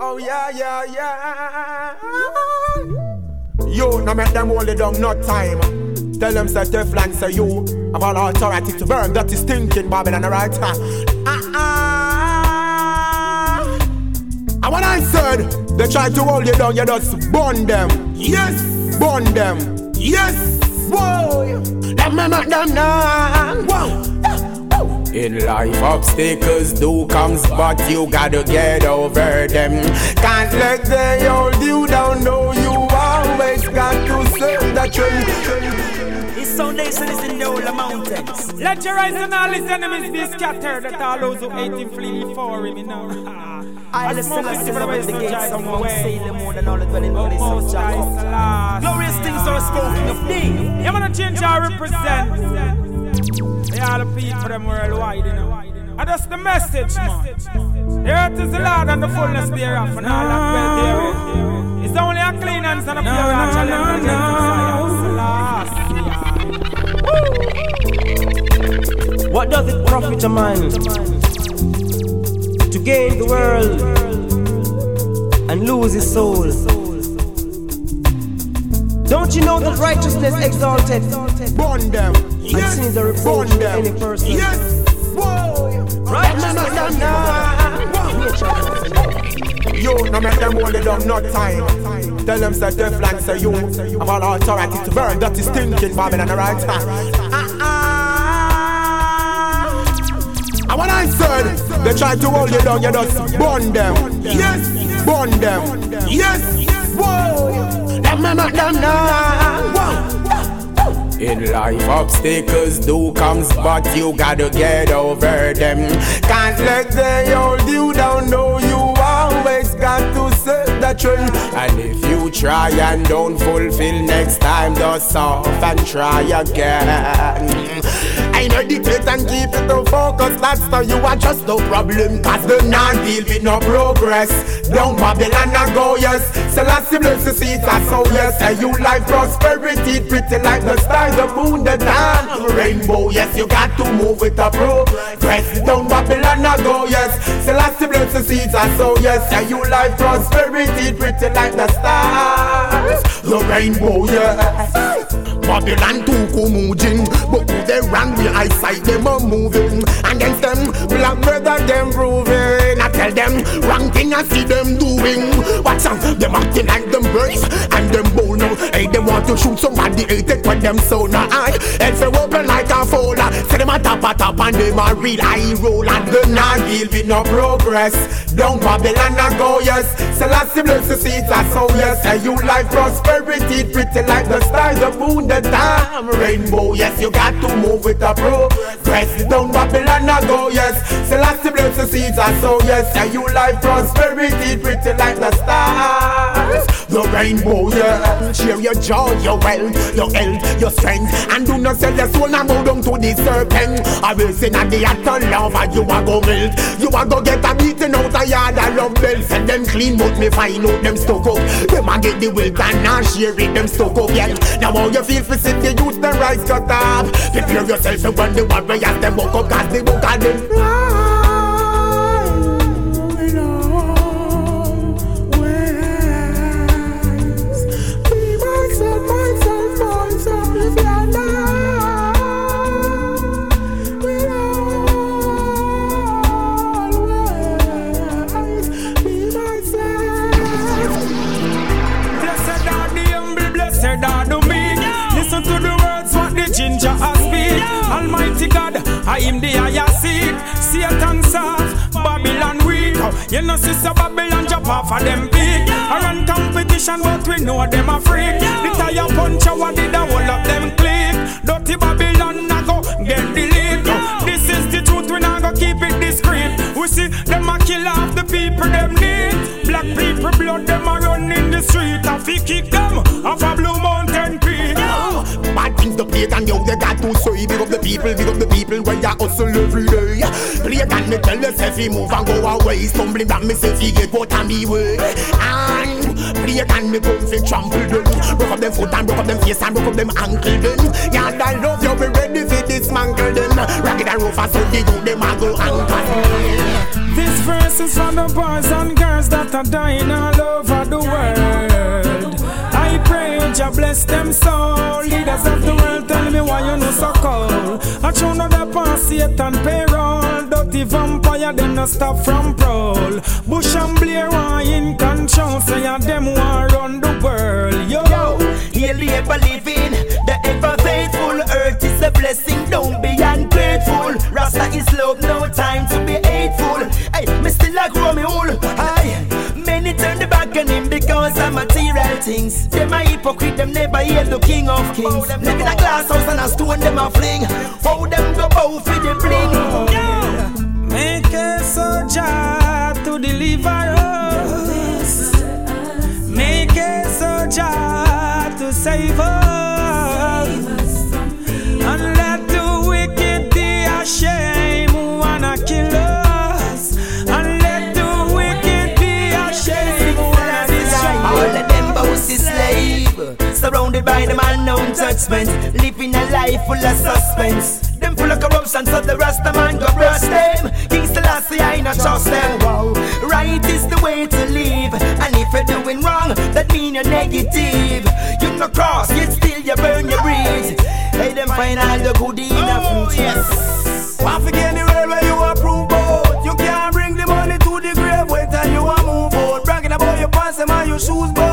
Oh yeah, yeah, yeah. You, now make them hold it down, not time. Tell them say Teflon say you have all authority to burn that is stinking Babylon, alright? Ah, uh-uh. And when I said they try to hold you down, you just burn them. Yes, burn them. Yes, boy. Them make them now. Whoa. In life, obstacles do comes, but you gotta get over them. Can't let they hold you down, no, you always got to serve the truth. His foundation is in the whole mountains. Let your eyes and all his enemies be scattered, that all those who hate him flee before him, you know. I the Celestial of the gates of Mount Salem more than all oh, the dwelling place of Jacob. Glorious things are spoken of thee. You wanna change our represent. They all the people them worldwide, you know. And that's the message, man. The earth is the Lord and the fullness thereof, and all that well therein. It's only a clean hands and a pure heart shall enter the What does it profit a man to gain the world and lose his soul? Don't you know that righteousness exalted? Burn them. And sin is a reproach to any person. Yes. Whoa. Righteousness You, no make them hold it down, not time. Tell them say Teflon say you have all authority to burn that is stinking Babylon, alright? Ah, ah. And when I said they try to hold you down, you just burn them. Yes, burn them. Yes, whoa. Them make them now. In life, obstacles do comes, but you gotta get over them. Can't let they hold you down, no, you always got to set the trend. And if you try and don't fulfill next time, just off and try again. I meditate and keep it to focus. That's how you are just no problem. Cause the not deal with no progress. Down Babylon I go, yes. Selassie bless the seeds, I so yes. And you like prosperity, pretty like the stars, the moon, the dawn. Rainbow, yes, you got to move with a progress. Down Babylon I go, yes. Selassie bless the seeds, I so yes. And you like prosperity, pretty like the stars. The rainbow, yes. Babylon too kumujin. But who they run with eyesight them are moving. And Against them black brother them proving tell them wrong thing I see them doing. Watch out them acting like them brave And them now. Hey they want to shoot somebody hate it when them so not high Head for open like a folder. Say them a top a top and them a real high roll. And them not deal with no progress. Down Babylon I go yes. Selassie bless the seeds I so yes. And you like prosperity pretty like the stars the moon the time. Rainbow, yes, you got to move with a progress. Down Babylon I go, yes. Selassie bless the seeds I sow, yes And you like prosperity, pretty like the stars. The rainbow, yeah Share your joy, your wealth, your health, your strength. And do not sell your soul and go down to the serpent. I will sing at the of love and you a go melt You a go get a beating out a yard of love bell Send them clean, but me find out them stuck up. Them a get the wealth and not share it, them stuck up, yeah. Now how you feel for the youth the rise cut up Prepare yourself for when the warriors them woke up Cause the book of them I am the higher seat. Satan soft, Babylon weak. You know, sister Babylon jump off of them big. I run competition, but we know them a freak. The tire puncher, what did the whole of them click? Dirty Babylon, I go get the lead. This is the truth, we not go keep it discreet. We see them a kill off the people them need. Black people blood them a run in the street. I fi kick them off a. And yo, they got to say Big up the people, big up the people when you hustle every day. Play and me tell yourself he move and go away. Stumbling back me say he get out of me way. And play and me come fi trample them. Broke up them foot and broke up them face and broke up them ankle them. Yeah, I love you, be ready fi dismantle them. Ragged and rough and so the youth them a go anchor This verse is for the boys and girls that are dying all over the world. Jah bless them soul. Leaders of the world, tell me why you no so cold. I show no the pass Satan payroll. Dirty vampire, them no stop from prowl. Bush and Blair are in material things. Them a hypocrite, them never hear the King of Kings. Live in a glass house and a stone them a fling. How them go bow for the bling? Yo, make a soldier by them unknown judgment, living a life full of suspense. Them full of corruption, so the Rasta man go brush them. King Selassie, I not trust them. Wow. Right is the way to live, and if you're doing wrong, that mean you're negative. You no cross, yet still you burn your bridge. Hey, them find all the good in oh, fruit. Yes. Want to get anywhere where you approve both. You can't bring the money to the grave, wait till you a move out. Bragging about your pants and your shoes, both.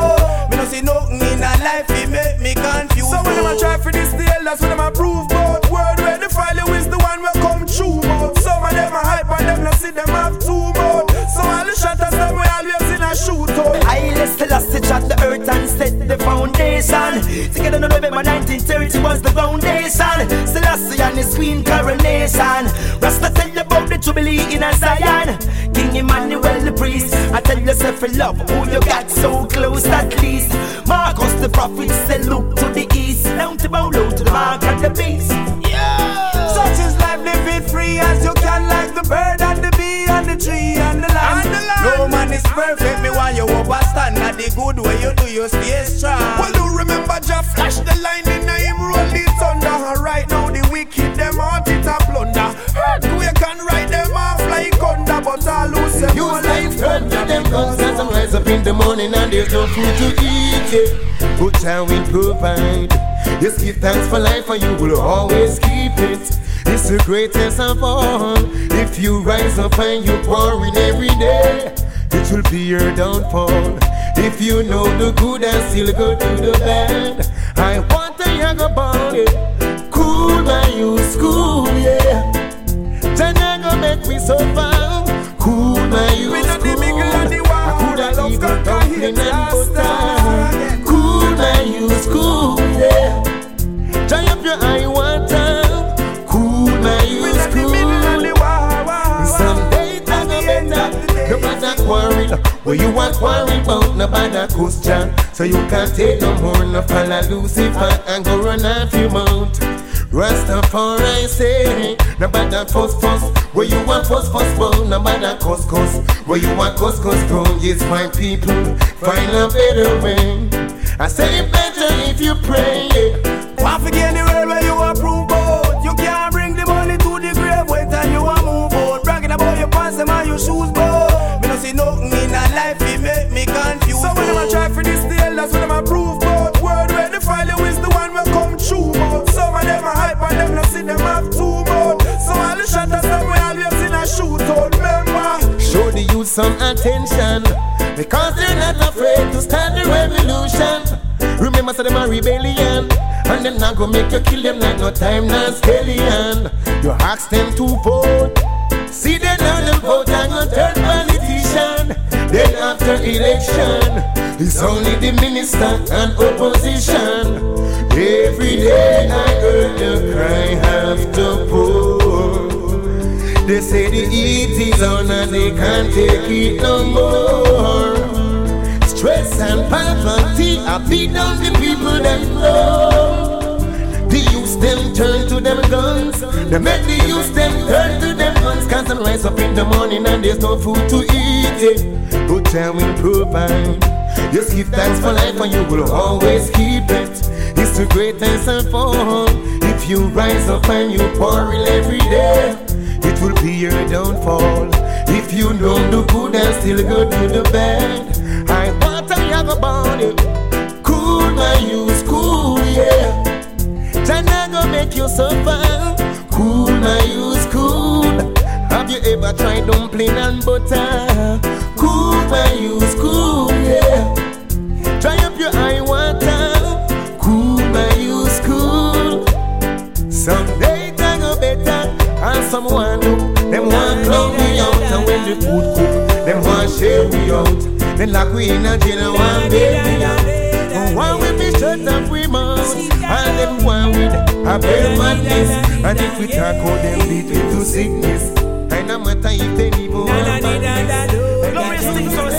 I let's the earth and set the foundation. Together in November 1930 was the foundation. Selassie and his queen coronation. Rasta tell you about the jubilee in a Zion. King Emmanuel the priest. I tell yourself you love who you got so close at least. Marcus the prophet said look to the east. Down to bow low to the mark of the beast. Yeah. Such is life, live it free as you can, like the bird and the bee and the tree and the land. No man is perfect, me while you overstand. Not the good way you do, you stay strong. Well, you remember just flash the line in him, roll the thunder. Right now, the wicked, them out it a plunder. Earthquake and ride them off like thunder, but I lose them. Use life, turn to them guns as I rise up in the morning and there's no food to eat. Yeah. But I will provide. Just give thanks for life and you will always keep it. It's the greatest of all. If you rise up and you pour in every day, it will be your downfall. If you know the good and still go to the bad, I want to young about it. Cool my you school, yeah. Jana go make me so far. Cool my you We not the school. middle of the war. I Love eaten conquer dumpling hate, and Rasta. Cool my you school, yeah. Dry up your eye matter where you want quarrel about no bother question. So you can't take no more, no follow Lucifer and go run off your mount. Rastafari say, no bother fuss fuss. Where you want fuss fuss about, no bother cuss cuss. Where you want cuss cuss from, yes, my people, find a better way. I say it better if you pray. Want to get anywhere where you approve both. You can't bring the money to the grave, wait till you a move out. Bragging about your pants and your shoes, both. Some attention because they're not afraid to start the revolution. Remember, say them a rebellion, and them not go make you kill them like no time, not scallion. You ask them to vote, see them now them vote and go turn politician. Then after election, it's only the minister and opposition. Every day I heard the cry have to pour. They say the heat is on and they can't take it no more. Stress and poverty have beat down the people that know. The youth them turn to them guns. They make the youth them turn to them guns. Cause them rise up in the morning and there's no food to eat. Yeah. But I will provide. Just give thanks for life and you will always keep it. It's the greatest of all. If you rise up and you pour in every day, it will be your downfall. If you don't do good and still go do the bad, I want to have a body. Cool my use, cool, yeah. China go make you suffer. Cool my use, cool. Have you ever tried dumpling and butter? Cool my use, cool, yeah. Try up your eye And someone look, them want clown me out. And when the food cook, them want share me out. Then like we in a jail, and one baby out. One we me shut up we mouth. And them want with a bear madness. And if we talk out them beat it to sickness. And no matter if they even want badness. Glorious things are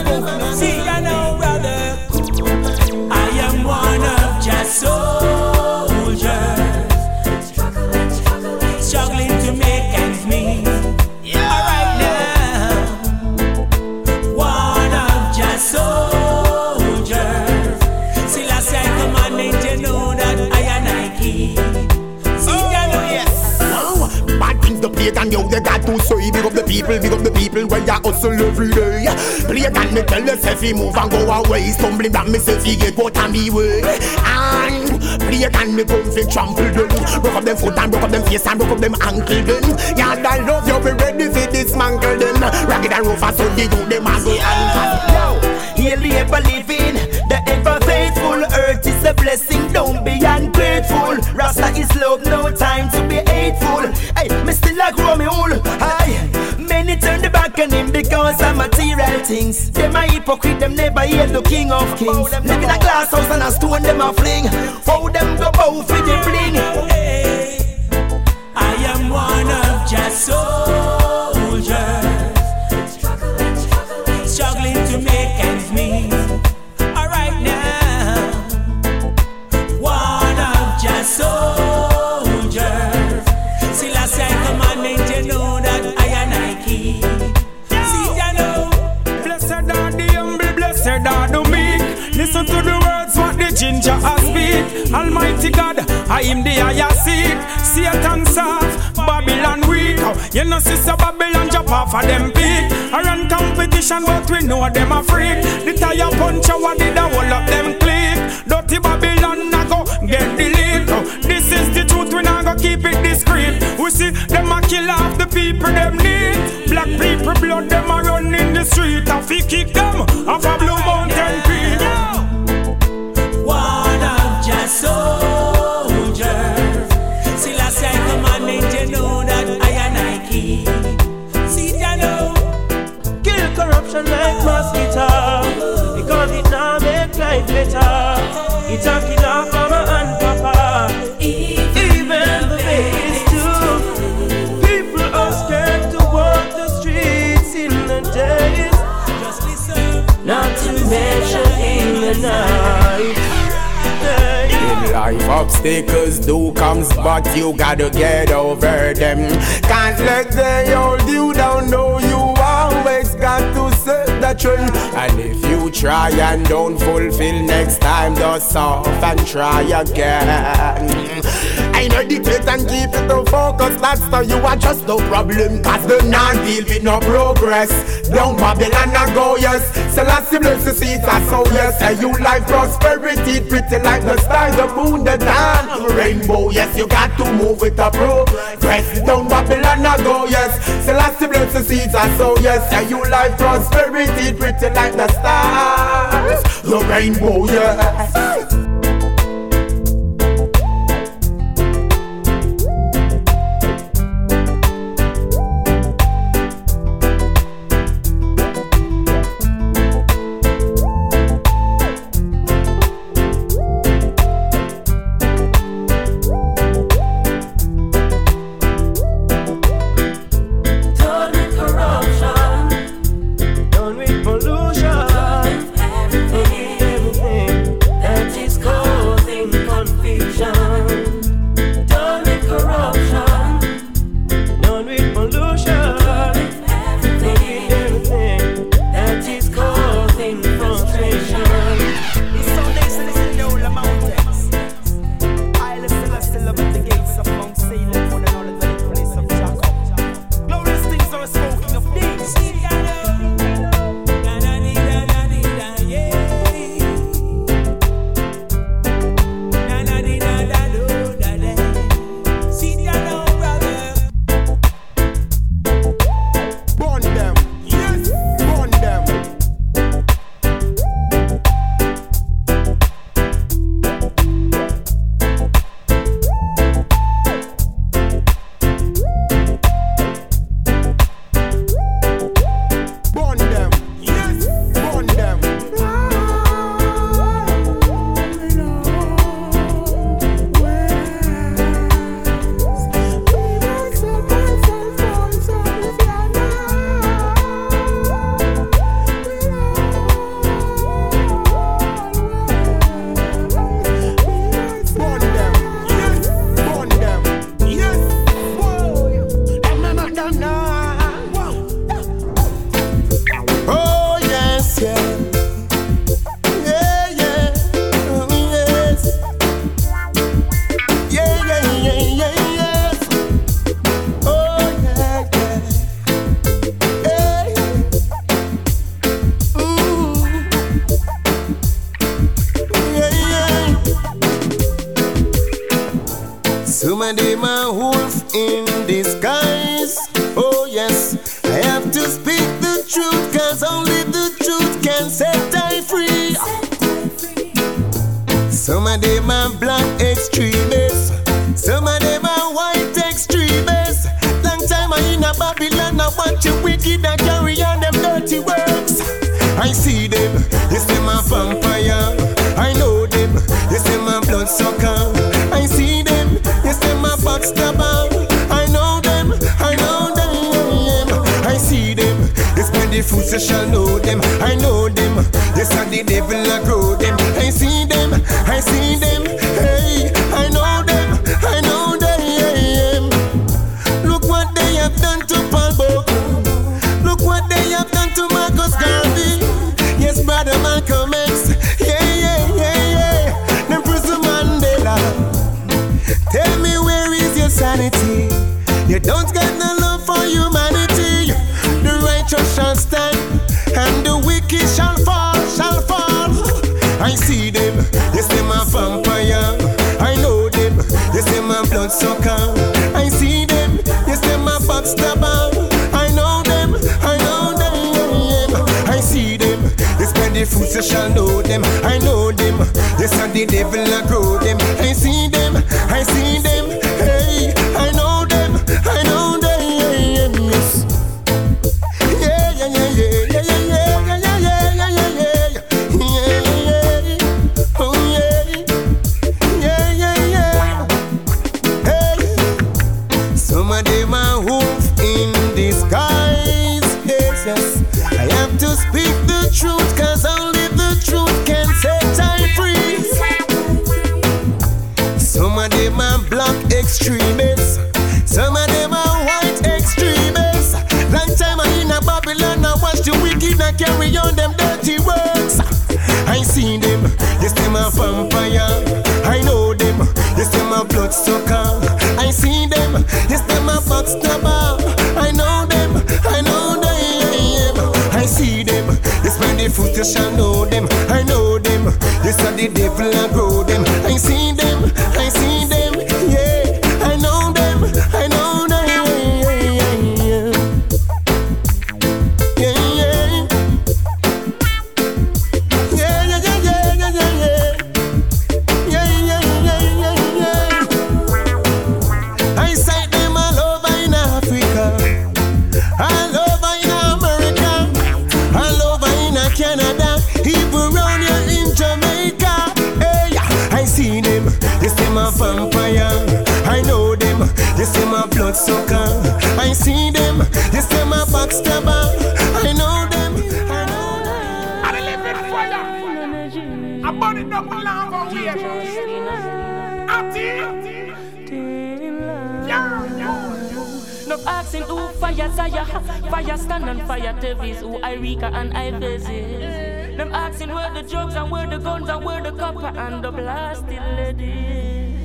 you got to say Big up the people, big up the people when you hustle every day. Play and me tell yourself he move and go away. Stumbling back myself he get out of me way. And play and me come fi trample them. Broke up them foot and broke up them face and broke up them ankle them. Yeah, I love you, be ready fi dismantle them. Ragged and rough as so they do them as they Yo, he'll ever living, the ever faithful. Earth is a blessing, don't be ungrateful. Rasta is love, no time to be hateful. Hey, me still a grow me old. Aye, many turn the back on him because of material things. Them a hypocrite, them never hear the King of Kings. Live in a glass house and a stone them a fling. How them go bow for the bling? I am one of just soldiers I am the higher seat. Satan soft, Babylon weak. You know, sister Babylon jump off of them peak. I run competition, but we know them a freak. The tire puncher, what did the whole of them click? Dirty Babylon, I go get the lead. This is the truth, we not go keep it discreet. We see them a kill off the people them need. Black people blood them a run in the street. I fi kick them life, obstacles do comes, but you gotta get over them. Can't let they hold you down, no, you always got to set the trend. And if you try and don't fulfill next time, just off and try again. Meditate and keep it to focus, that's how you are just no problem, cause they not deal with no progress. Down Babylon, I go, yes. Selassie bless the seeds, I so yes. And you life prosperity, pretty like the stars, the moon, the dawn, rainbow. Yes, you got to move with the progress. Down Babylon, I go, yes. Selassie bless the seeds, I so yes. And you life prosperity, pretty like the stars, the rainbow. Yes. You shall know them. I know them, yes, and the devil a grow them. I see them, I see politician know them, I know them. Yes, I the devil I grow I see them, yes, them a vampire. I know them, yes, them a bloodsucker. I see them, yes, them a backstabber. I know them, I know them. I live in fire. I burn it up along for we. No asking who fire Zaya, fire Stan and fire Tevis, who Irika and Ivezis. Them asking where the drugs and where the guns and where the copper and the blasted ladies.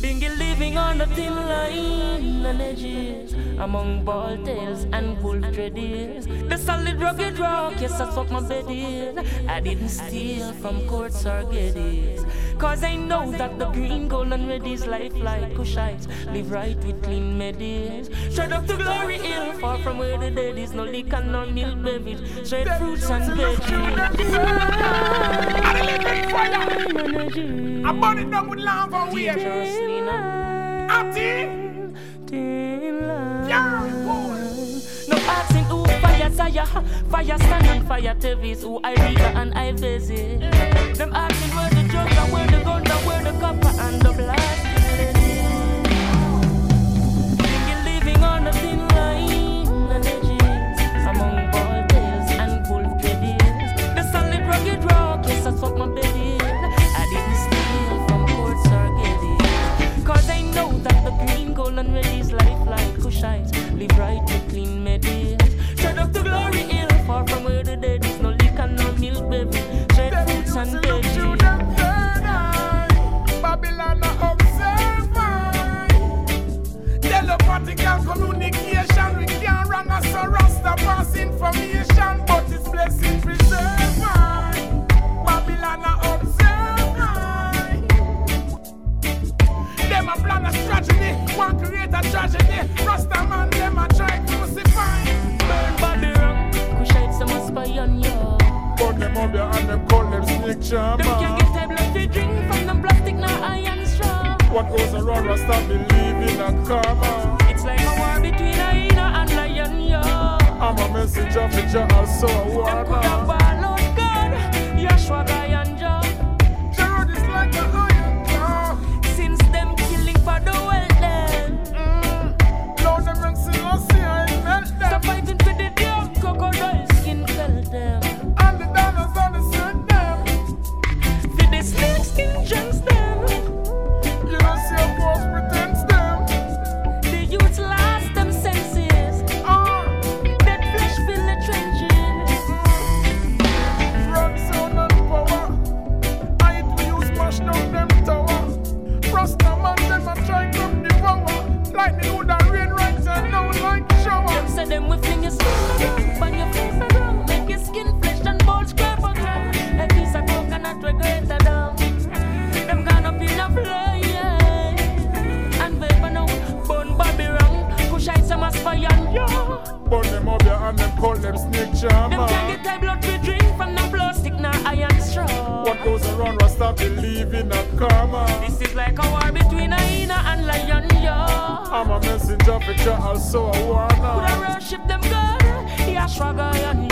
Bingy living on the thin line and edges Among ball tails and wolf dreadies The solid rugged rock, yes that's what my bed is. I didn't steal from courts or geddies Cause I know that the green gold and red is life like Kushites Live right with clean medis Straight up to glory hill Far from where the dead is No liquor no milk beverage Straight fruits and veggies I live in fire. I burn it up with love for we. Ati. Yeah, boy. No asking who fire Zaya, fire Stan and fire Tevis, who Irika and Ivezi. Them asking where the drugs and where the guns and where the copper and the blasting gold and is life like Kushites. Live right with clean medis. Straight up to glory hill, far from where the dead is. No liquor, no milk, baby. A. This is like a war between a hyena and lion, yo. I'm a messenger for Jah, also a Could I warner. worship them God? Yashua Gayanja.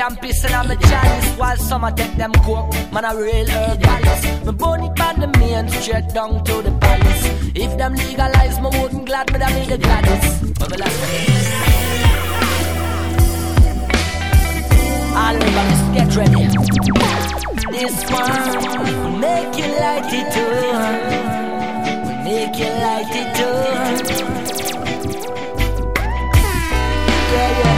Smoke, them can't piss in on me chalice. While some a take them coke, man a real herbalist Me burn it by the main straight down to the palace. If them legalize, me wouldn't glad me that me the gladdest When me last All of get ready. This one will make you light it up. Will make you light it up. Yeah, yeah.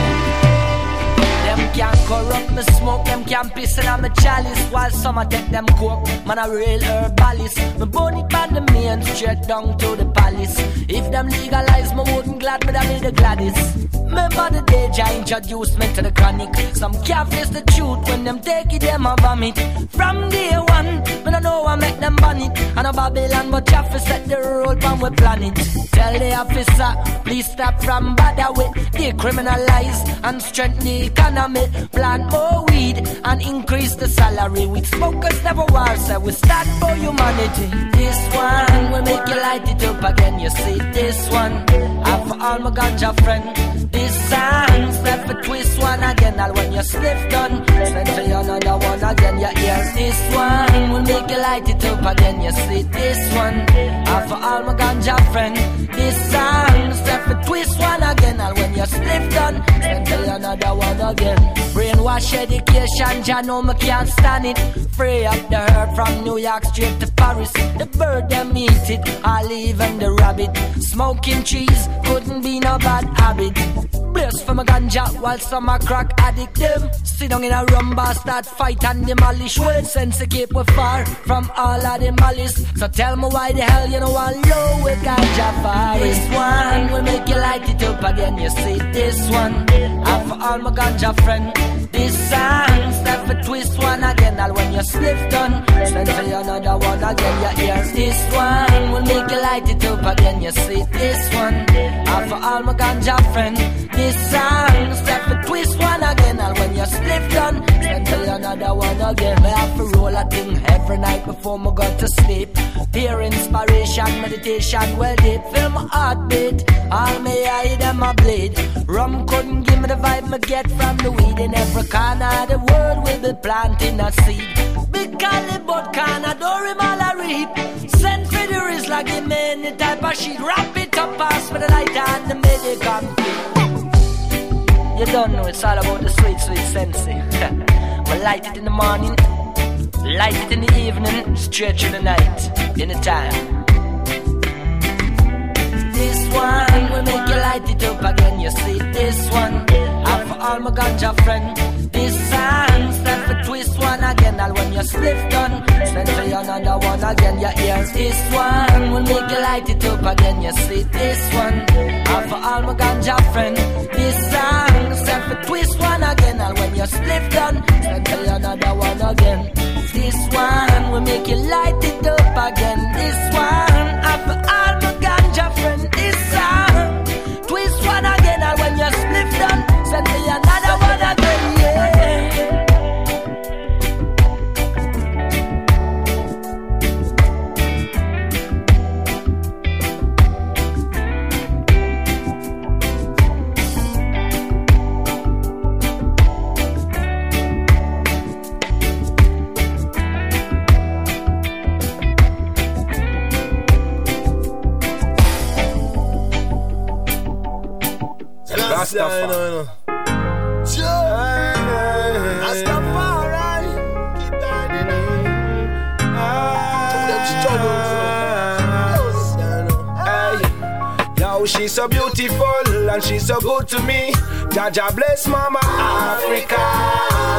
Corrupt me smoke, them piss in on me chalice. While some a take them coke, man a real herbalist Me burn it by the main straight down to the palace. If them legalize, me wouldn't glad me that me the gladdest. Remember the day Jah introduced me to the chronic. Some can't face the truth when them take it, them a vomit. From day one, me no know I make them ban it. And a Babylon, but Jah fi set the road on we planet. Tell the officer, please stop from bother with Decriminalize and strengthen the economy Plant more weed and increase the salary. With smokers never war, so we stand for humanity. This one will make you light it up again You see. This one, and for all my ganja friend. This song, step for twist one again All when you sniff done, send for you another one again You hear this one will make you light it up again You see. This one. And for all my ganja friend, this song step for twist one again. And when you slip done, then tell another one again. Brainwash education, Jah know me can't stand it. Free up the herd from New York straight to Paris. The bird them eat it, I'll even the rabbit. Smoking cheese couldn't be no bad habit. Blaze for my ganja while some are crack addict them. Sit down in a rumba, start fight and demolish. Well, sense to keep we far from all of the malice. So tell me why the hell you know one low with ganja far. This one will make you light it up again. You see this one, and for all my ganja friend. This song step for twist one again. And when you sniff done, send for another one again. You hear this one will make you light it up again. You see this one, and for all my ganja friend. This song step for twist one again. And when you sniff done, send for another one again. Me have to roll a thing every night before me go to sleep. Peer inspiration, meditation, well deep. Feel my heartbeat. All me eye them a bleed. Rum couldn't give me the vibe me get from the weed. In every of the world we be planting a seed. Big caliber corner, don't him all a reap. Send for the Rizla, give me any type of shit. Wrap it up, pass for the light and the medical. You don't know, it's all about the sweet, sweet sensi. we eh? light it in the morning, light it in the evening, straight through the night, anytime. This one will make you light it up again. You see this one, and for all my ganja friend. This song stand for twist one again. And when you split done, stand for another one again. You hear this one will make you light it up again. You see this one, and for all my ganja friend. This song stand for twist one again. And when you split done, stand for another one again. This one will make you light it up again. This one, and for all my ganja friend. Jaja bless Mama Africa.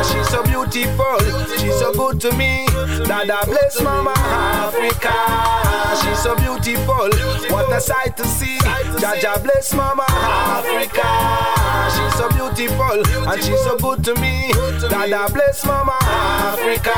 She's so beautiful, she's so good to me. Dada bless Mama Africa. She's so beautiful, what a sight to see. Jaja bless Mama Africa. She's so beautiful and she's so good to me. Dada bless Mama Africa.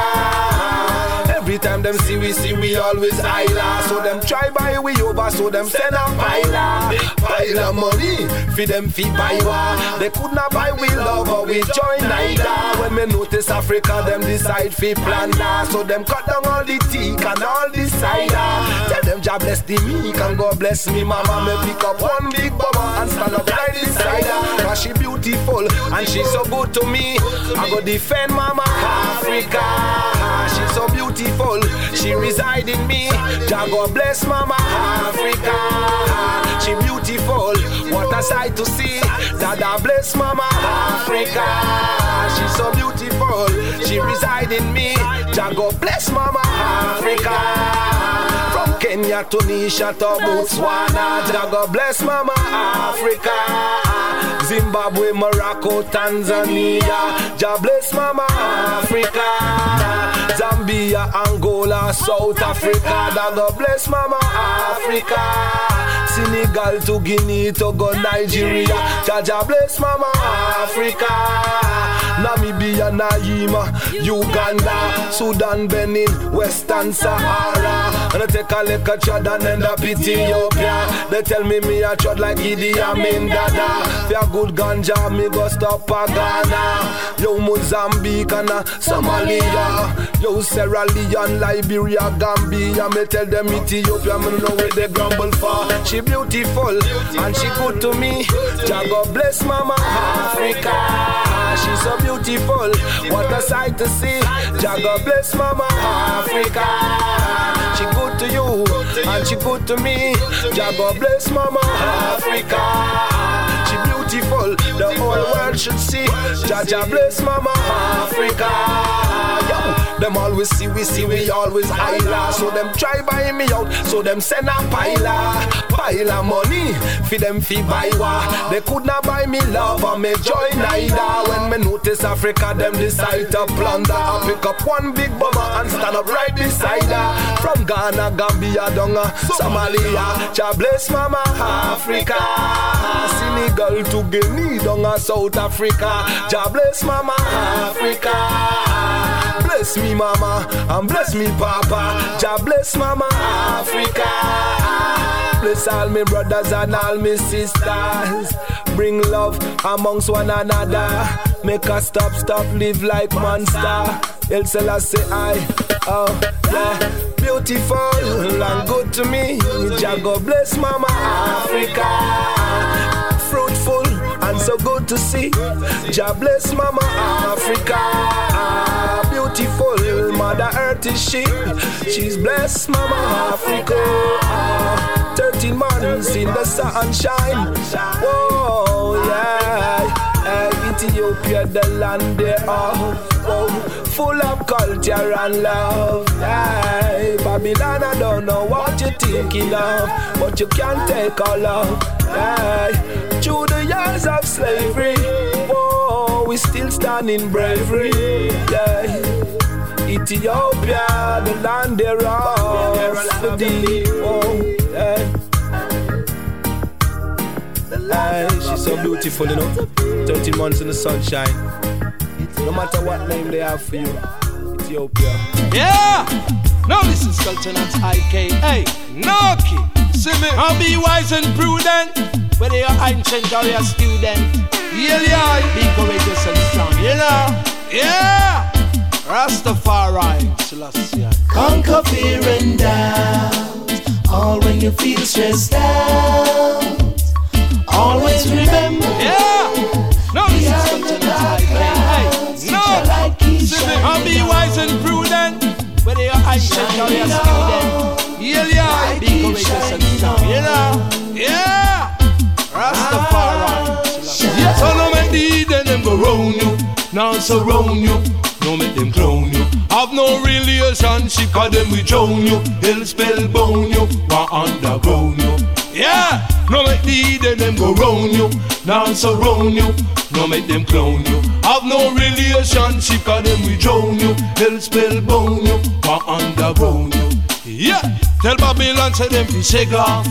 Every time them see we see we always isla. So them try buy we over, so them send a pile Pile of money, feed them feed buy war. They could not buy we love or we join neither. When me notice Africa, them decide fi plunder. So them cut down all the teak and all the cider. Tell them Jah bless the meek and God bless me mama. Me pick up one big bummer and stand up like the cider. Cause she beautiful and she so good to me. I go defend mama Africa. She's so beautiful, she reside in me. Jah God bless mama Africa. She beautiful, what a sight to see. Dada bless mama Africa. She's so beautiful, she reside in me. Jah God bless mama Africa. From Kenya to Nisha to Botswana. Jah God bless mama Africa. Zimbabwe, Morocco, Tanzania. Jah bless mama Africa. Zambia, Angola, South Africa. Jah God bless mama Africa. Senegal to Guinea, Togo, Nigeria. Jah Jah bless mama Africa. Namibia, Naima, Uganda, Sudan, Benin, Western Sahara. And I take a look at Chad and end up Ethiopia. They tell me me a chod like Idi Amin Dada. For a good ganja, me go stop a Ghana. Yo Mozambique and Somalia. Yo Sierra Leone, Liberia, Gambia. Me tell them Ethiopia, me know where they grumble for. She beautiful and she good to me. Jah God bless Mama Africa. She's so beautiful, what a sight to see. Jah God bless Mama Africa. She good to you and she good to me. Jah God bless Mama Africa. She beautiful, the whole world should see. Jah bless Mama Africa. Yo, them always see we see we always holla. So them try buy me out, so them send a pile pile money for them fi buy wa. They could not buy me love or me joy neither. When me notice Africa, them decide to plunder. I pick up one big bomber and stand up right beside her. From Ghana, Gambia, Donga, Somalia, Jah bless Mama Africa. Senegal to Guinea, Donga, South Africa. Jah bless Mama Africa. Bless me, Mama, and bless me, Papa. Jah bless Mama Africa. Bless all me brothers and all me sisters. Bring love amongst one another. Make us stop, stop, live like monster. El Selassie, I, oh, yeah. Beautiful and good to me. Jah God bless Mama Africa. So good to see. Jah bless Mama Africa. Beautiful Mother Earth is she. She's blessed Mama Africa. 13 months in the sunshine. Whoa, yeah. Ethiopia, the land thereof. Whoa, full of culture and love. Hey, Babylon, I don't know what you're thinking of, but you can't take all of. Hey, years of slavery, whoa, we still stand in bravery. Yeah. Ethiopia, the land thereof. the thee, whoa, yeah. She's so beautiful, you know. 13 months in the sunshine. No matter what name they have for you, Ethiopia. Yeah! Now this is Sultan's IKA Noki. See me. I'll be wise and prudent. Whether you're ancient or you're student. Yeah, yeah. Be courageous and strong, you know? Yeah! Rastafari. Selassie. Conquer fear and doubt. All when you feel stressed out. Always remember. Yeah! No, this is Sultan's IK. Hey, no! See me. I'll be wise and prudent. Whether you're ancient or you're student. Yeah, and! Rastafari. No make the heathen them go round you. Now surround you. No make them clown you. Have no relationship, cause them we drown you. They'll spell bone you. Or underground you. Yeah! No make the heathen them go round you. Now surround you. No make them clown you. Have no relationship, cause them we drown you. They'll spell bone you. Or underground you. Yeah! Tell Babylon say them fi shake off.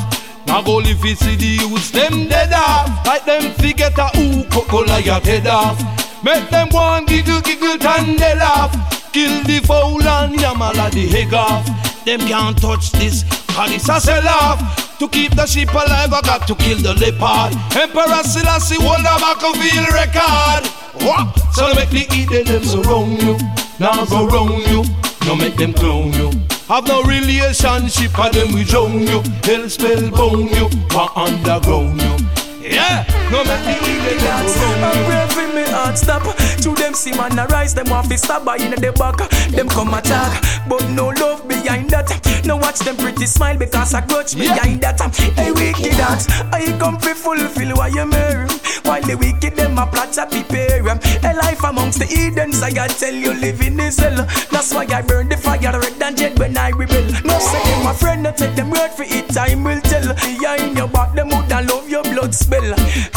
Now go live fi see the youths them dead off. Like them fi get a hook, Goliath head off. Make them go and giggle, giggle, and they laugh. Kill the fowl and yamala the head off. Them can't touch this, cause it's a sell off. To keep the sheep alive, I got to kill the leopard. Emperor Selassie hold a Machiavelli record. What? So make the heathen them surround you. Now go round you. No make them clone you. Have no relationship, and them we drown you. Hell spell bone you. Or underground you. Yeah, no make the heathen them surround you. I'm raving me heart stop. To them see man arise, them want to stab by in the back. Them come attack, but no love behind that. No watch them pretty smile because I grudge behind that. Hey wicked hearts, I come to fulfill what you marry. While the wicked them a plot to prepare. A life amongst the Edens, I gotta tell you live in this hell. That's why I burn the fire red and jet when I rebel. No say them a friend, no take them word for it. Time will tell. Behind your back, them would love your blood spell.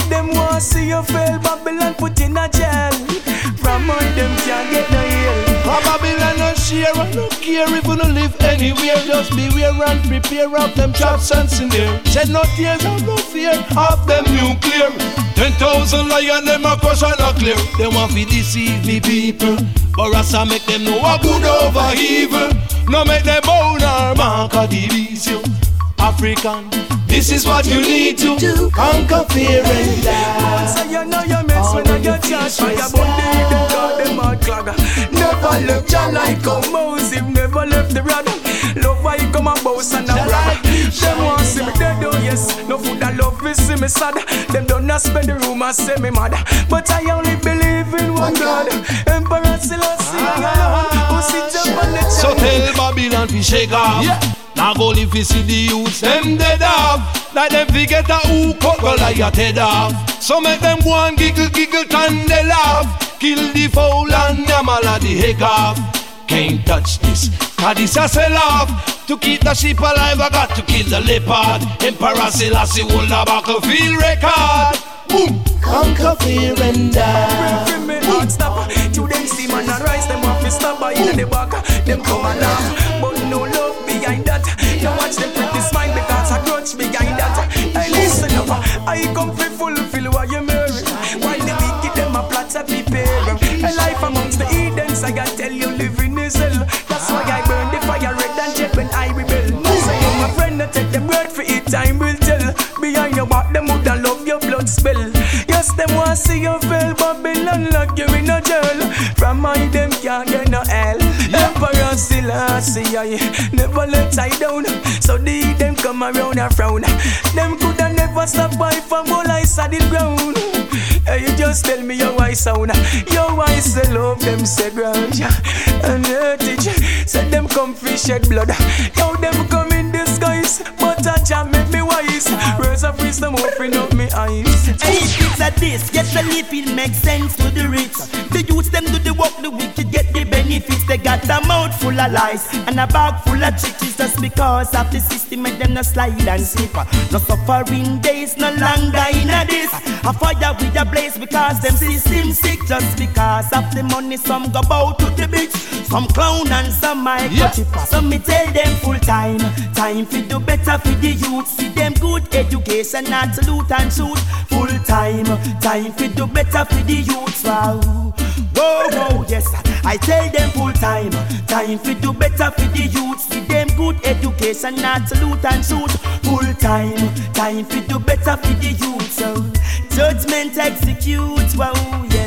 Them want see you fail, Babylon put in a jail. From all them can't get no heal. Babylon no share no care if you no live anywhere. Just beware and prepare of them traps and snare. Shed no tears and no fear of them nuclear. Ten thousand lion them a crush and a clear. They want to deceive me people, but Rasta make them know a good over evil. No make them bow nor mark a division. African, this is what you need to do. Conquer fear and doubt. So you know you mess when I get charged Fire but they them call them hard clogger Never left Jah like a Moses Never left the rod Love why you come a boss and a brag. Them want see me dead oh yes. No food I love is see me sad. Them don't not spend the room and say me mad. But I only believe in one God. Emperor Selassie I alone Who sits up on the So throne tell Babylon to shake off. Now go live to see the youths, them dead off. Like them forget a who cut go like a head off. So make them go and giggle, giggle, and they laugh. Kill the fowl and yamal the head off. Can't touch this, cause this a sell off. To keep the sheep alive, I got to kill the leopard. Emperor Selassie hold the battlefield record. Boom! Conquer fear and die. Bring me heart stop. To them see man a rise, them off stop by in the back. Them come and laugh, You watch them pretty smile because a grudge behind that. Hey, listen up, I come fi fulfill what you marry. While the wicked them a plot to prepare. A life amongst the Edens, I gotta tell you, living is hell. That's why I burn the fire red and jet when I rebel. Say you my friend, I take them word for it, time will tell. Behind your back, them woulda love your blood spell. Yes, them want to see you fail, Babylon lock you in a jail. From my them can't get no hell. Still I see I never let I down. So the them come around and frown. Them coulda never stop by from all I saw the ground. Hey, you just tell me your why sound. Your why say love them say grudge and heritage. Say them come fish shed blood. Yo, them come in disguise, but a jam me wise. Words of wisdom open up me eyes. Hey, it's a this, get the living make sense to the rich. The youths them do the work, the wicked get the benefits. They got a mouth full of lies and a bag full of tricks just because of the system make them no slide and slip. No suffering days, no longer in a this. A fire with a blaze because them system sick just because of the money. Some go bow to the bitch, some clown and some might Yeah. it. So me tell them full time, time for do better for the youth. See them good education, to loot and shoot. Full time, time for do better for the youth. Wow, whoa, whoa, yes. I tell them full time, time for do better for the youth. See them good education, to loot and shoot. Full time, time for do better for the youth. So judgment execute. Wow, yes.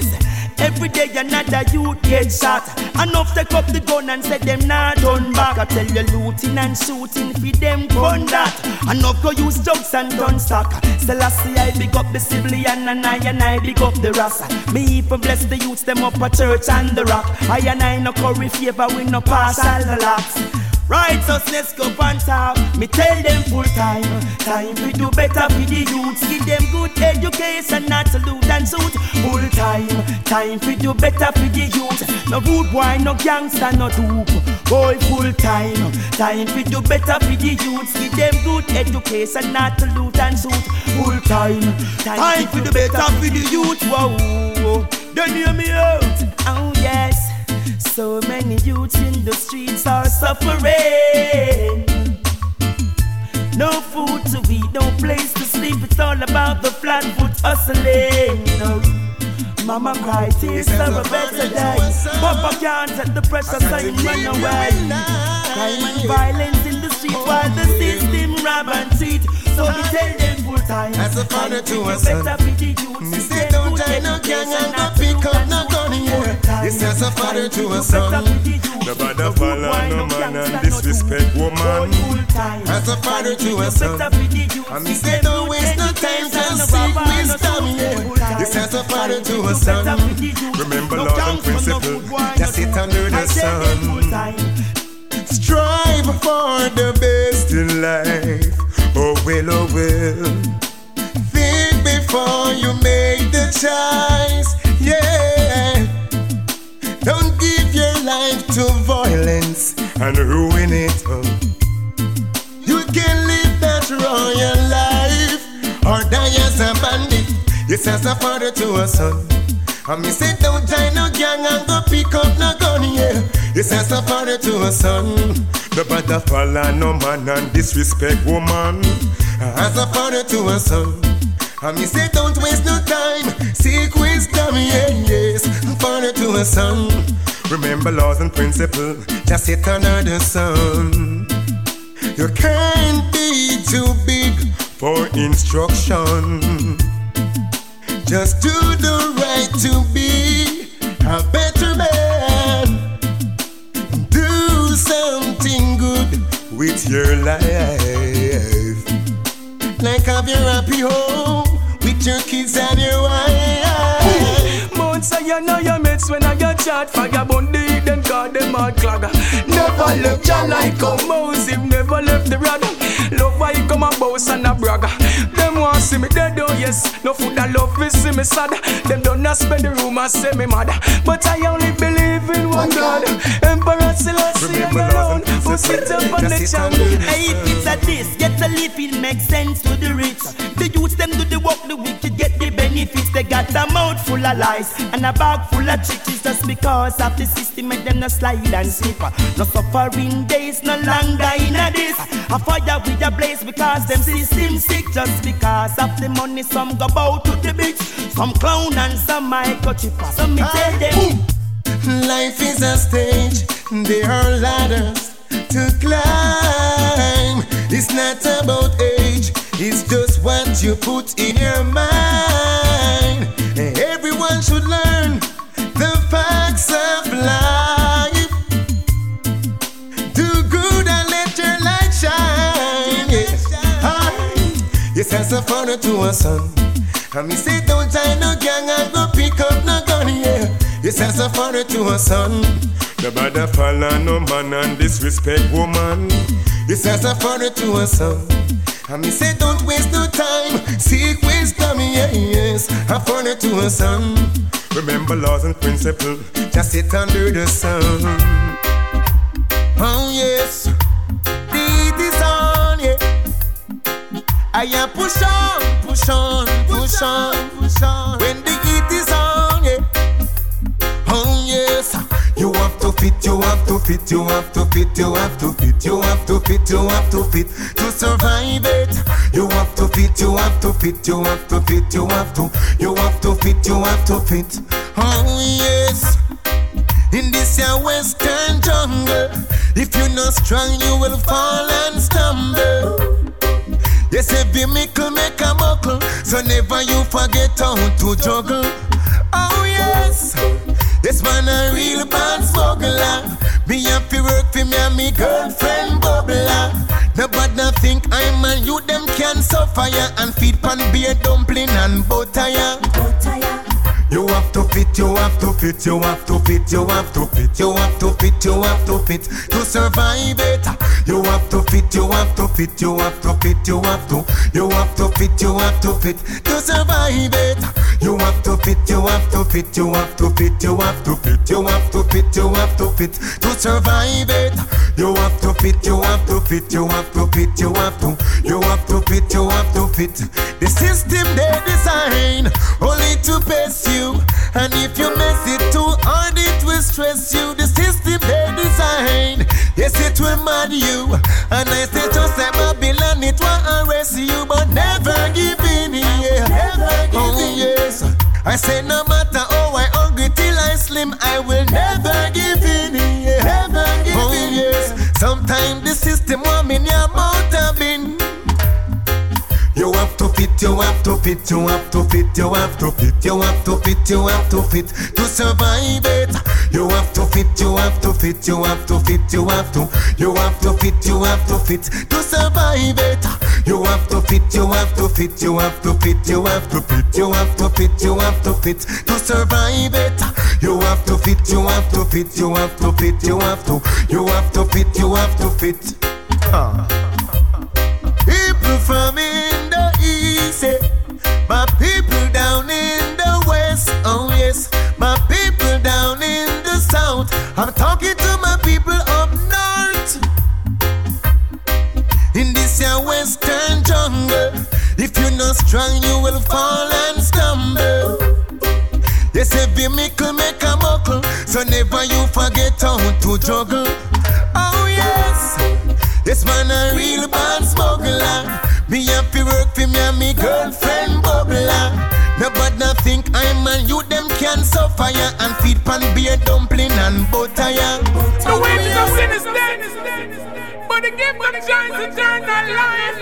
Every day another youth get shot. Enough take up the gun and say them not turn back. I tell you looting and shooting for them gun that. Enough go use drugs and gun stock. Selassie I big up the civilian and I and I big up the rasta. Me even bless the youths them up a church and the rock. I and I no curry favor we no pass all the. Righteousness go on top. Me tell them full time. Time we do better for the youths. Give them good education, not to loot and suit. Time. for do better for the youths. No good boy, no gangster, no dupe. Boy, full time. Time for do better for the youths. Give them good education, not to loot and suit. Full time. Time for do better for the youth. Wow. Don't hear me out. Oh yes. So many youths in the streets are suffering. No food to eat, no place to sleep. It's all about the flat foot hustling. Mama cry tears a better day. Papa can't take the pressure, so he run away. Crime and violence in the street oh, while the system rob and cheat. So we tell them full time. As a father to son. better be the youth. Me say don't join no gang and go pick up no. This as a father to a son. No bother follow no man and disrespect woman. As a father to a son. And me say don't waste no time, just seek wisdom. This as a father to a son. Remember laws and principle, just sit under the sun. Strive for the best in life. Oh well, oh. Think before you make the choice. Yeah. Don't give your life to violence and ruin it. You can live that royal life or die as a bandit. Yes, as a father to a son. And me say don't join no gang and go pick up no gun, yeah. Yes, as a father to a son. No bother follow no man and disrespect woman. As a father to a son. And me say don't waste no time. Seek wisdom, yeah, yes. Father to a son. Remember laws and principle. Just sit under the sun. You can't be too big for instruction. Just do the right to be a better man. Do something good with your life. Like have your happy home with your kids and your wife. Mount Zion, shot. Fire burn the then cause God, them all clogger. Never left Jah like how Moses never left the brother. Love why he come a boss and a bragger. Them want see me dead, oh yes. No food that love is see me sad. Them don't not spend the room and say me mad. But I only believe in one God. Emperor Selassie alone who sit up on the jungle. Hey, if it's a this, get a leaf, it makes sense to the rich. The youths them do the work, the wicked get the benefits. They got a mouth full of lies and a bag full of tricks just because of the system make them no slide and slip. No suffering days, no longer in a this. A fire with a blaze because them system sick just because of the money. Some go bow to the beach, some clown and some microchip. Some me ah, tell them. Life is a stage, there are ladders to climb. It's not about age, it's just what you put in your mind. Everyone should learn the facts of life. I, as a father to a son. And me say don't tie no gang and go pick up no gun, yeah. As a father to a son. No bother follow no man and disrespect woman. As a father to a son. And me say don't waste no time, seek wisdom, yeah, yes. I A father to a son. Remember laws and principles, just sit under the sun. Oh yes, I am push on, push on, push on, push on. When the heat is on, yeah. Oh yes, you have to fit, you have to fit, you have to fit, you have to fit, you have to fit, you have to fit to survive it. You have to fit, you have to fit, you have to fit, you have to, you have to fit, you have to fit. Oh yes. In this your western jungle, if you're not strong, you will fall and stumble. Yes, every mickle make a buckle, so never you forget how to juggle. Oh yes, yes man a real bad smuggler. Me to work for me and me girlfriend bubbler. Nobody think I'm a you them can suffer ya and feed pan beer dumpling and butter ya. You have to fit, you have to fit, you have to fit, you have to fit, you have to fit, you have to fit to survive it. You have to fit, you have to fit, you have to fit, you have to, you have to fit, you have to fit to survive it. You have to fit, you have to fit, you have to fit, you have to fit, you have to fit, you have to fit to survive it. You have to fit, you have to fit, you have to fit, you have to, you have to fit, you have to fit. The system they design only to pace you. And if you mess it too hard, it will stress you. They it will mad you. And I say just like Babylon, it will arrest you, but never give in. Yeah. Never give oh, in. yes. I say no matter how I hungry till I slim, I will never give in. Yeah. Never give oh, in. yes. Sometimes the system want me near mouth bin. You have to fit, you have to fit, you have to fit, you have to fit, you have to fit, you have to fit to survive it. You have to fit, you have to fit, you have to fit, you have to, you have to fit, you have to fit to survive it. You have to fit, you have to fit, you have to fit, you have to fit, you have to fit, you have to fit to survive it. You have to fit, you have to fit, you have to fit, you have to, you have to fit, you have to fit. Uh. Strong, you will fall and stumble. Yes, every mickle make a buckle, so never you forget how to juggle. Oh yes. Yes, man, a real bad smuggler. Me to work for me and me girlfriend bubbler. Nobody think I'm a you them can suffer ya and feed pan beer dumpling and butter ya. The wages of sin is death, but the gift joy is eternal life.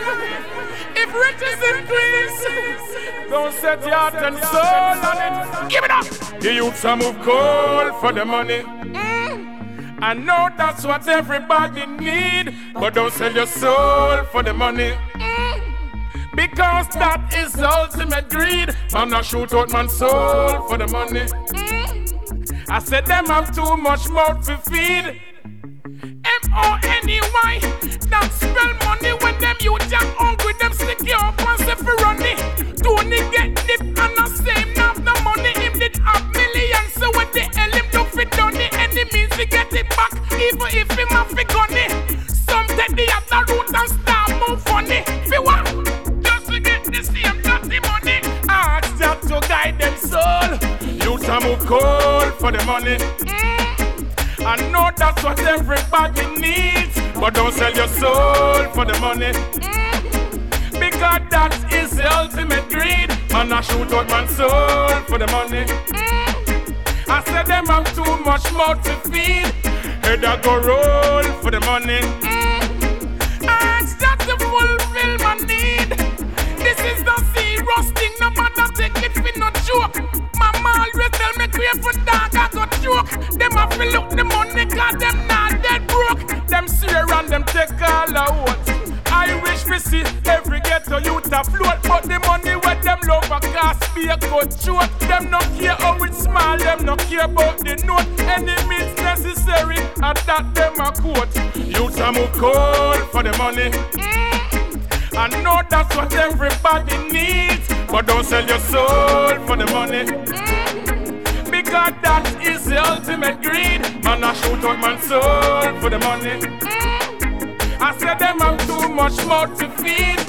If riches increase, don't set your heart and soul on it. Give it up. The youths are move cold for the money. Mm. I know that's what everybody need, but don't sell your soul for the money. Mm. Because that is the ultimate greed. Man, not shoot out man's soul for the money. Mm. I said them have too much mouth to feed. M-O-N-E-Y That spell money when them youth are hungry Them stick you up and say for running Tony get dip and the same Have no money Him did have millions. So when the hell him do fit done the enemies He get it back Even if him have fi gunny Some take the other route and start move funny Fi what? Just to get the same dirty money. Ask that to guide them soul. Youth are move cold for the money. Mm. I know that's what everybody needs, but don't sell your soul for the money. Mm. Because that is the ultimate greed. Man, I shoot out my soul for the money. Mm. I said them have too much mouth to feed. Head I go roll for the money. Mm. Ask that to fulfill my need. This is the serious thing, no matter take it for no joke. Mama always tell me crave for dog, Got choke. Them have to look the money, cause them not dead broke. Them swear and them take all out. I wish we see every ghetto youth afloat, but the money where them love a gas be a good short. Them no care how it's small, them no care about the note. Any means necessary, and that them a quote. Youth a move cold for the money. I know that's what everybody needs. But don't sell your soul for the money. Because that is ultimate greed. Man, I shoot out my soul for the money. Mm. I said them have too much mouth to feed.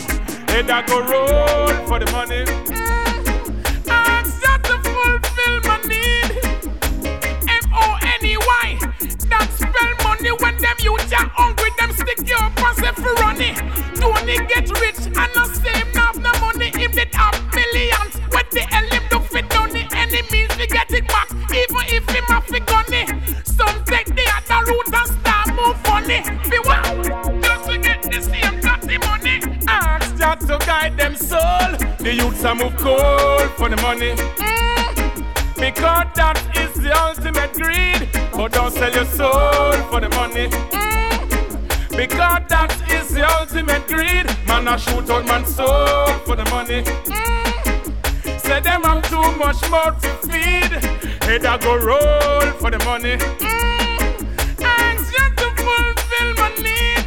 Head I go roll for the money. Mm. Ask that to fulfill my need. M-O-N-E-Y. That spell money when them youth are hungry. Them stick you up and say for running. Tony get rich and the same have no money. Him did have have gunny. Some take the other route and start move funny. Be what? Just to get the same dirty money. Ask that to guide them soul. The youths are move cold for the money. Mm. Because that is the ultimate greed. But don't sell your soul for the money. Mm. Because that is the ultimate greed. Man, I shoot out man soul for the money. Mm. Say them have too much mouth to feed. Head I go roll for the money. Mm. Ask you to fulfill my need.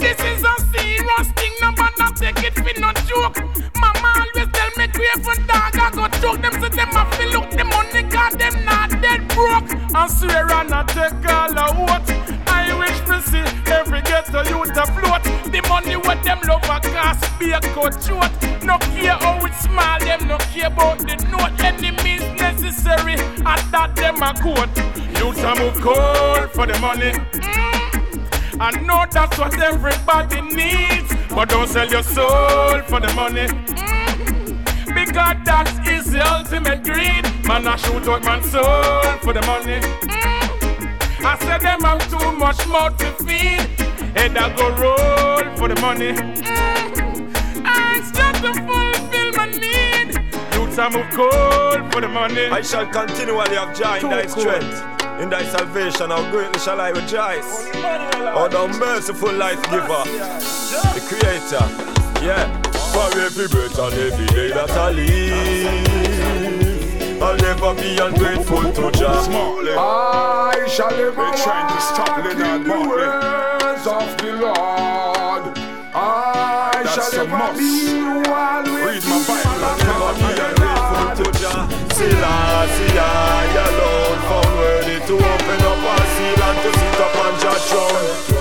This is a serious thing. No matter take it for no joke. Mama always tell me crave for dog. I go choke them so them have to look the money. Cause them not dead broke. I swear I not take all of what. I wish to see every ghetto youth afloat. The money what them love a gas be a cut short. No care how it's small, them no care about the note. Any means necessary, and that them a quote. Youth a move cold for the money. Mm. I know that's what everybody needs, but don't sell your soul for the money. Mm. Because that is the ultimate greed. Man, I shoot out my soul for the money. Mm. I said much mouth to feed. Head I go roll for the money. Mm. I just to fulfill my need. Youths I move cold for the money. I shall continually have joy in thy strength. In thy salvation, how greatly shall I rejoice. Oh, thou merciful life giver, the creator. Yeah. For every breath and every day that I live, I'll never be ungrateful to Jah. I shall never They're trying to stop Leonard the ways of the Lord. I That's shall a never be with Read my Bible and Never be ungrateful to Jah. Selassie, I alone found worthy to open up our seal and to sit upon Jah's throne.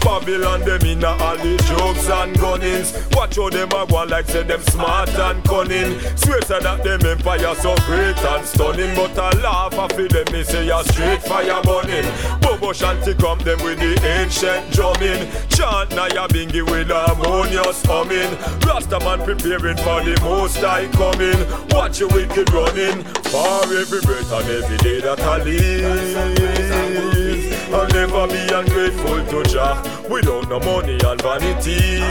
Babylon them in all the jokes and gunnings. Watch how them a go like say them smart and cunning. Swear say that them empire so great and stunning, but I laugh I feel them me say a straight fire burning. Bobo Shanti come them with the ancient drumming. Chant Nyabinghi with harmonious humming. Rastaman preparing for the most high coming. Watch your wicked running for every breath and every day that I live. I'll never be ungrateful to Jah without no money and vanities.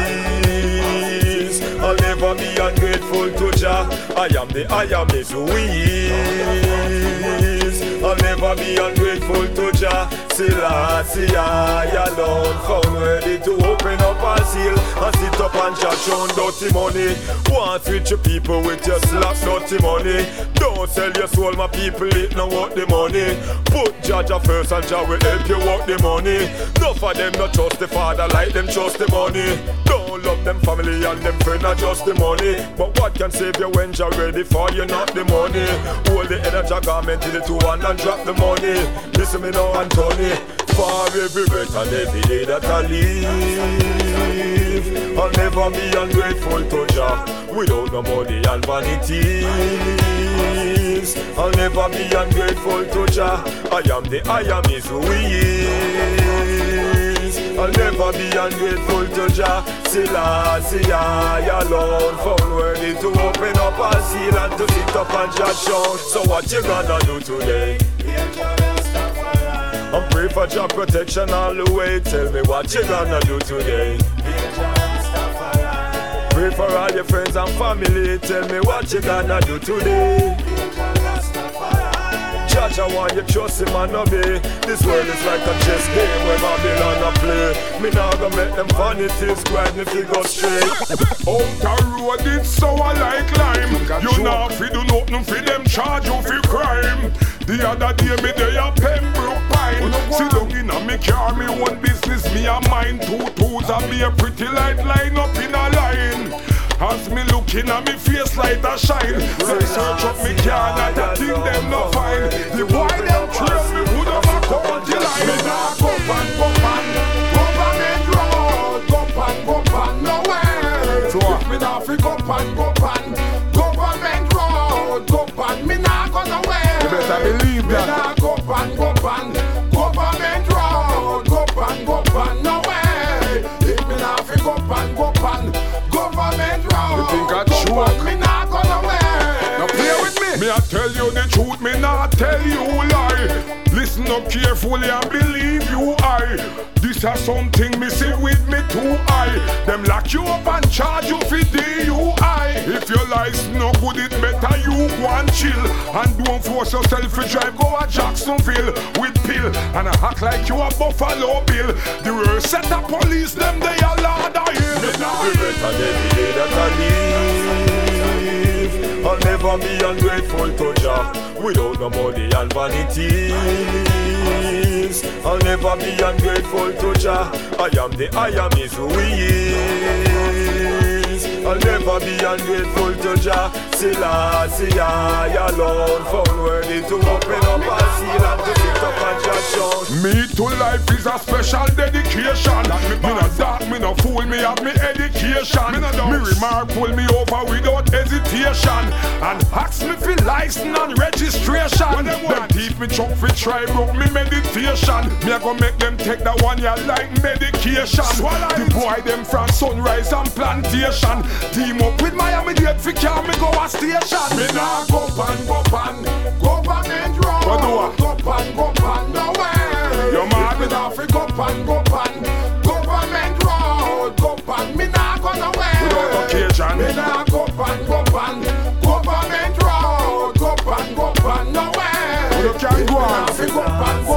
I'll never be ungrateful to Jah. I am the I am is who he is. I'll never be ungrateful to Jah. Selassie, I alone found ready to open up our seal and sit up Jah watch on dirty money. Want with your people with your slap dirty money. Don't sell your soul, my people, it no want the money. Put Jah Jah first and Jah will help you work the money. Enough of them not trust the father like them trust the money. Don't love them family and them friend, not just the money. But what can save you when Jah ready for you, not the money. Hold the energy garment in the two hand and drop the money. Listen me now, Anthony. For every breath and every day that I live, I'll never be ungrateful to Jah without no money and vanities. I'll never be ungrateful to Jah. I am the I am is who He is. I'll never be ungrateful to Jah. Selassie, I alone found worthy to open up a seal and to sit up and Jah shout. So what you gonna do today? I'm pray for Jah protection all the way. Tell me what you gonna do today. Pray for all your friends and family. Tell me what you gonna do today. Judge, I want you trust him and obey. This world is like a chess game where Babylon a play. Me now gonna make them vanities grind me fi go straight. Out the road it's sour like lime. You know fi do nothing fi them charge you fi crime. The other day me there a Pembroke Pine. Sit down in a me car, me own business, me a mine. Two twos and me a pretty light line up in a line. As me looking at me face like a shine Say search up me car and I think them no fine The boy them trail me put up a county line? Me nah go up carefully and believe you I. This is something me see with me too eye. Them lock you up and charge you for DUI. If your life's no good, it better you go and chill. And don't force yourself to drive go to Jacksonville with pill. And I act like you a Buffalo Bill. The worst set of police, them they are Lord of Hill. Me better every day that I live. I'll never be ungrateful to Jah without no money and vanities. I'll never be ungrateful to Jah. I am the I am is who He is. I'll never be ungrateful to Jah. Selassie, I alone found worthy to open up a seal and to sit up and Jah shout. Me to life is a special dedication. Me no dark, me no fool, me have me education. Me, me remark pull me over without hesitation. And ask me for license and registration. Them teeth me chuck fi try broke me meditation. Me a go make them take that one ya like medication. The boy them from sunrise and plantation. Team up with Miami Dade fi car me go a station. Me nah go pan go pan, go pan and roll. What do I? Go pan go pan no way. Your man me nah fi go pan go pan, go pan. Go pan me nah go no way. Without occasion. Me nah go pan go pan, go pan. Go pan go pan no way. You can't go. Me go pan go.